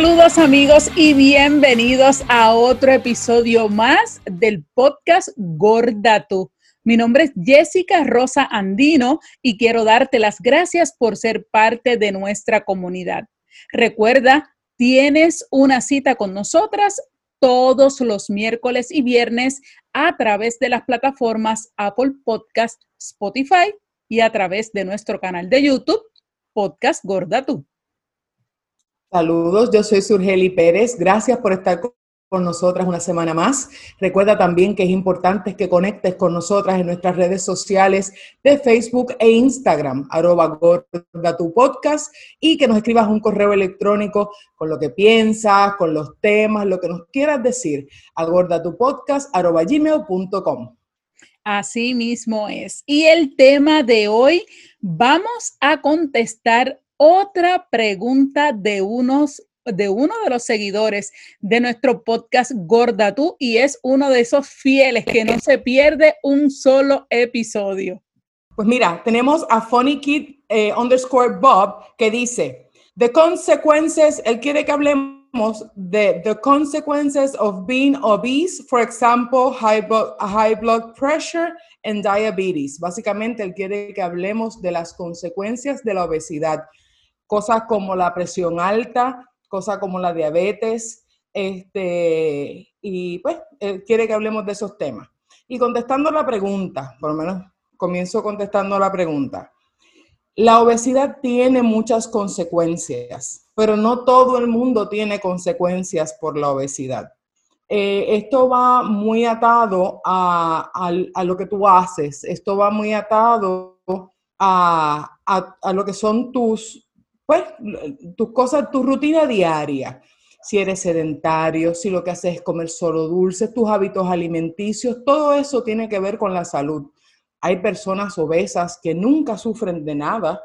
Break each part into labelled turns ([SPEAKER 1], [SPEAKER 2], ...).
[SPEAKER 1] Saludos amigos y bienvenidos a otro episodio más del podcast Gorda Tú. Mi nombre es Jessica Rosa Andino y quiero darte las gracias por ser parte de nuestra comunidad. Recuerda, tienes una cita con nosotras todos los miércoles y viernes a través de las plataformas Apple Podcast, Spotify y a través de nuestro canal de YouTube, Podcast Gorda Tú.
[SPEAKER 2] Saludos, yo soy Surgeli Pérez. Gracias por estar con nosotras una semana más. Recuerda también que es importante que conectes con nosotras en nuestras redes sociales de Facebook e Instagram, arroba gorda tu podcast, y que nos escribas un correo electrónico con lo que piensas, con los temas, lo que nos quieras decir, a gordatupodcast, arroba gmail.com.
[SPEAKER 1] Así mismo es. Y el tema de hoy, vamos a contestar otra pregunta de unos de uno de los seguidores de nuestro podcast Gorda Tú y es uno de esos fieles que no se pierde un solo episodio.
[SPEAKER 2] Pues mira, tenemos a Funny Kid eh, underscore Bob que dice, The consequences, él quiere que hablemos de the consequences of being obese, for example, high, high blood pressure and diabetes. Básicamente, él quiere que hablemos de las consecuencias de la obesidad cosas como la presión alta, cosas como la diabetes, este, y pues quiere que hablemos de esos temas. Y contestando la pregunta, por lo menos comienzo contestando la pregunta. La obesidad tiene muchas consecuencias, pero no todo el mundo tiene consecuencias por la obesidad. Eh, esto va muy atado a, a, lo que tú haces, esto va muy atado a, a lo que son tus, pues, tus cosas, tu rutina diaria. Si eres sedentario, si lo que haces es comer solo dulces, tus hábitos alimenticios, todo eso tiene que ver con la salud. Hay personas obesas que nunca sufren de nada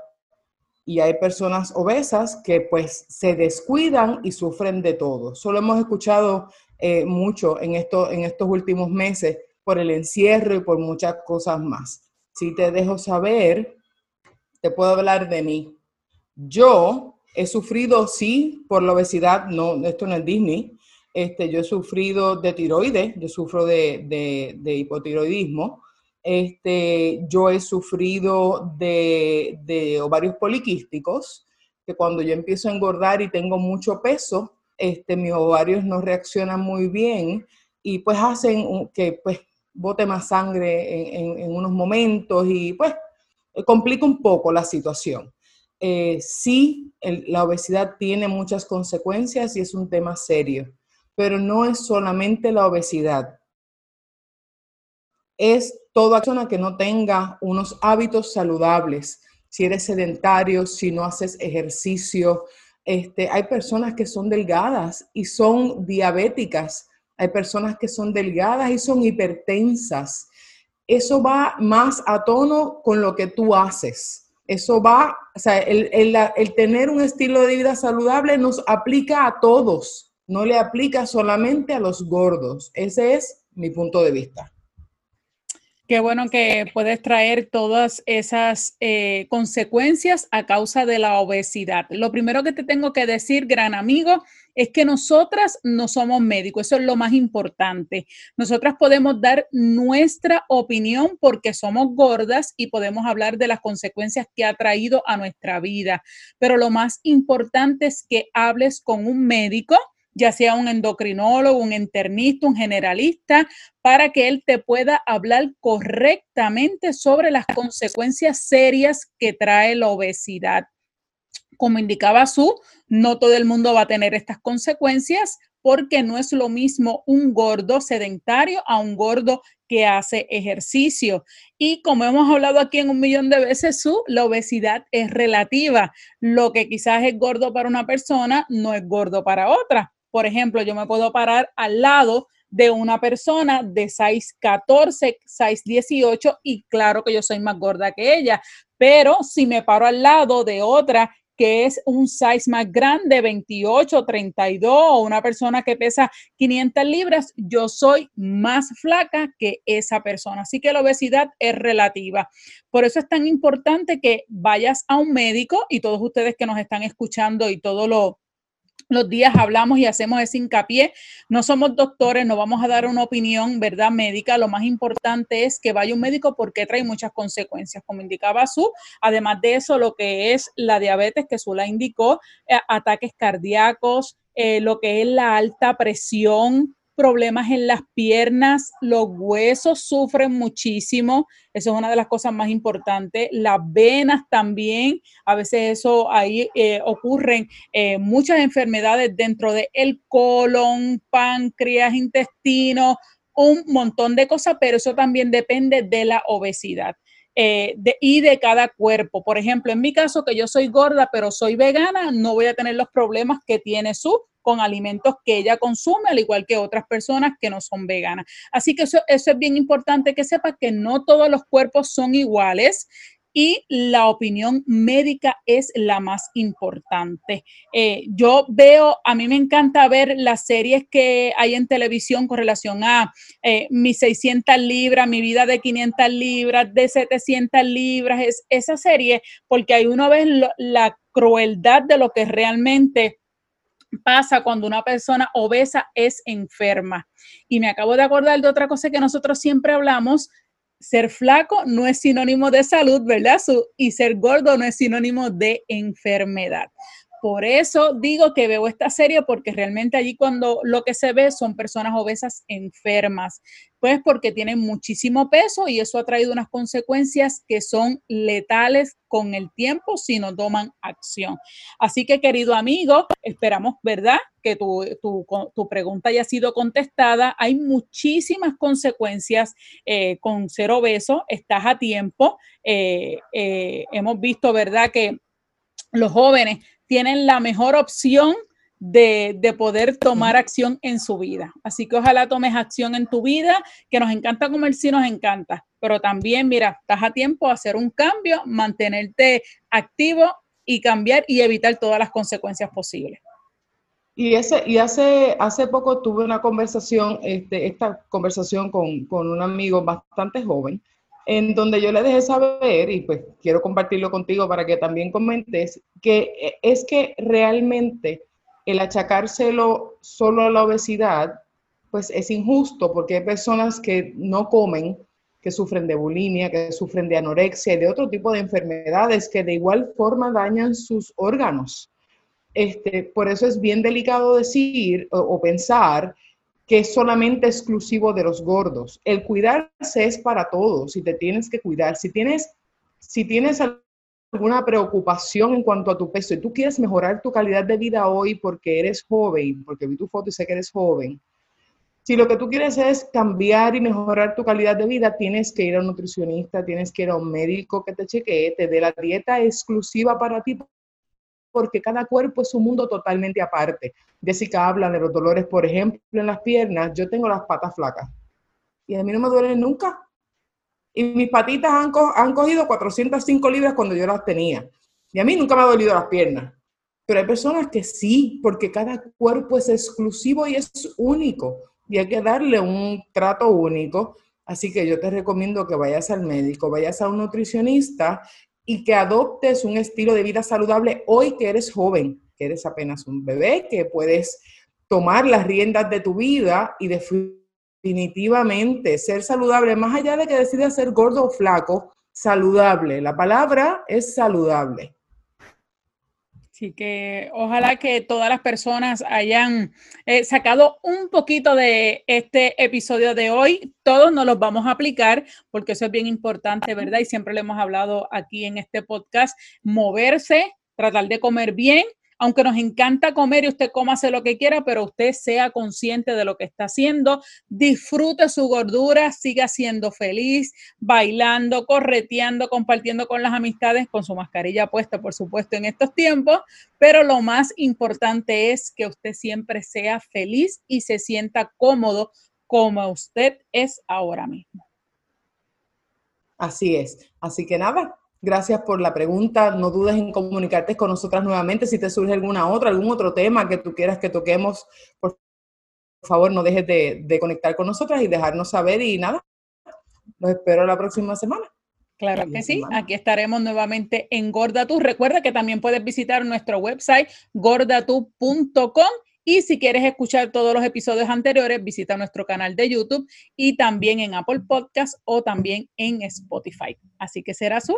[SPEAKER 2] y hay personas obesas que pues se descuidan y sufren de todo. Solo hemos escuchado eh, mucho en, en estos últimos meses por el encierro y por muchas cosas más. Si te dejo saber, te puedo hablar de mí. Yo he sufrido, sí, por la obesidad, no, esto no es Disney, este, yo he sufrido de tiroides, yo sufro de, hipotiroidismo, este, yo he sufrido de, ovarios poliquísticos, que cuando yo empiezo a engordar y tengo mucho peso, este, mis ovarios no reaccionan muy bien y pues hacen que pues bote más sangre en, en unos momentos y pues complica un poco la situación. Eh, sí, la obesidad tiene muchas consecuencias y es un tema serio, pero no es solamente la obesidad. Es toda persona que no tenga unos hábitos saludables. Si eres sedentario, si no haces ejercicio, este, hay personas que son delgadas y son diabéticas, hay personas que son delgadas y son hipertensas. Eso va más a tono con lo que tú haces. Eso va, o sea, el, tener un estilo de vida saludable nos aplica a todos, no le aplica solamente a los gordos. Ese es mi punto de vista.
[SPEAKER 1] Qué bueno que puedes traer todas esas eh, consecuencias a causa de la obesidad. Lo primero que te tengo que decir, gran amigo, es que nosotras no somos médicos, eso es lo más importante. Nosotras podemos dar nuestra opinión porque somos gordas y podemos hablar de las consecuencias que ha traído a nuestra vida, pero lo más importante es que hables con un médico ya sea un endocrinólogo, un internista, un generalista, para que él te pueda hablar correctamente sobre las consecuencias serias que trae la obesidad. Como indicaba su, no todo el mundo va a tener estas consecuencias porque no es lo mismo un gordo sedentario a un gordo que hace ejercicio. Y como hemos hablado aquí en un millón de veces, su, la obesidad es relativa. Lo que quizás es gordo para una persona no es gordo para otra. Por ejemplo, yo me puedo parar al lado de una persona de 6'14, 6'18 y claro que yo soy más gorda que ella, pero si me paro al lado de otra que es un size más grande, 28, 32, o una persona que pesa 500 libras, yo soy más flaca que esa persona. Así que la obesidad es relativa. Por eso es tan importante que vayas a un médico y todos ustedes que nos están escuchando y todo lo los días hablamos y hacemos ese hincapié. No somos doctores, no vamos a dar una opinión, ¿verdad? Médica. Lo más importante es que vaya un médico porque trae muchas consecuencias, como indicaba Su. Además de eso, lo que es la diabetes, que Su la indicó, eh, ataques cardíacos, eh, lo que es la alta presión, problemas en las piernas, los huesos sufren muchísimo, eso es una de las cosas más importantes, las venas también, a veces eso ahí eh, ocurren eh, muchas enfermedades dentro del el colon, páncreas, intestino, un montón de cosas, pero eso también depende de la obesidad. Eh, y de cada cuerpo. Por ejemplo, en mi caso, que yo soy gorda, pero soy vegana, no voy a tener los problemas que tiene su con alimentos que ella consume, al igual que otras personas que no son veganas. Así que eso, eso es bien importante que sepa que no todos los cuerpos son iguales y la opinión médica es la más importante. Eh, yo veo, a mí me encanta ver las series que hay en televisión con relación a eh, mis 600 libras, mi vida de 500 libras, de 700 libras, es esa serie, porque ahí uno ve la crueldad de lo que realmente pasa cuando una persona obesa es enferma. Y me acabo de acordar de otra cosa que nosotros siempre hablamos, ser flaco no es sinónimo de salud, ¿verdad? y ser gordo no es sinónimo de enfermedad. Por eso digo que veo esta serie porque realmente allí cuando lo que se ve son personas obesas enfermas, pues porque tienen muchísimo peso y eso ha traído unas consecuencias que son letales con el tiempo si no toman acción. Así que querido amigo, esperamos, ¿verdad? Que tu, pregunta haya sido contestada. Hay muchísimas consecuencias eh, con ser obeso, estás a tiempo. Eh, eh, hemos visto, ¿verdad? Que los jóvenes tienen la mejor opción de, poder tomar acción en su vida. Así que ojalá tomes acción en tu vida, que nos encanta comer, sí nos encanta, pero también, mira, estás a tiempo de hacer un cambio, mantenerte activo y cambiar y evitar todas las consecuencias posibles.
[SPEAKER 2] Y, ese, y hace, hace poco tuve una conversación, este, esta conversación con, con un amigo bastante joven, en donde yo le dejé saber, y pues quiero compartirlo contigo para que también comentes, que eh, es que realmente el achacárselo solo a la obesidad, pues es injusto, porque hay personas que no comen, que sufren de bulimia, que sufren de anorexia y de otro tipo de enfermedades que de igual forma dañan sus órganos. Este, por eso es bien delicado decir o pensar que es solamente exclusivo de los gordos. El cuidarse es para todos, si te tienes que cuidar. Si tienes, si tienes alguna preocupación en cuanto a tu peso y tú quieres mejorar tu calidad de vida hoy porque eres joven, porque vi tu foto y sé que eres joven, si lo que tú quieres es cambiar y mejorar tu calidad de vida, tienes que ir a un nutricionista, tienes que ir a un médico que te chequee, te dé la dieta exclusiva para ti porque cada cuerpo es un mundo totalmente aparte. Jessica habla de los dolores, por ejemplo, en las piernas. Yo tengo las patas flacas y a mí no me duelen nunca. Y mis patitas han, han cogido 405 libras cuando yo las tenía. Y a mí nunca me ha dolido las piernas. Pero hay personas que sí, porque cada cuerpo es exclusivo y es único. Y hay que darle un trato único. Así que yo te recomiendo que vayas al médico, vayas a un nutricionista y que adoptes un estilo de vida saludable hoy que eres joven, que eres apenas un bebé, que puedes tomar las riendas de tu vida y definitivamente ser saludable, más allá de que decidas ser gordo o flaco, saludable. La palabra es saludable.
[SPEAKER 1] Así que ojalá que todas las personas hayan eh, sacado un poquito de este episodio de hoy. Todos nos los vamos a aplicar porque eso es bien importante, ¿verdad? Y siempre le hemos hablado aquí en este podcast, moverse, tratar de comer bien aunque nos encanta comer y usted cómase lo que quiera, pero usted sea consciente de lo que está haciendo, disfrute su gordura, siga siendo feliz, bailando, correteando, compartiendo con las amistades, con su mascarilla puesta, por supuesto, en estos tiempos, pero lo más importante es que usted siempre sea feliz y se sienta cómodo como usted es ahora mismo.
[SPEAKER 2] Así es. Así que nada, Gracias por la pregunta. No dudes en comunicarte con nosotras nuevamente. Si te surge alguna otra, algún otro tema que tú quieras que toquemos, por favor, no dejes de, de conectar con nosotras y dejarnos saber. Y nada, los espero la próxima semana.
[SPEAKER 1] Claro que sí, aquí estaremos nuevamente en Gordatu. Recuerda que también puedes visitar nuestro website gordatu.com y si quieres escuchar todos los episodios anteriores, visita nuestro canal de YouTube y también en Apple Podcast o también en Spotify. Así que será su.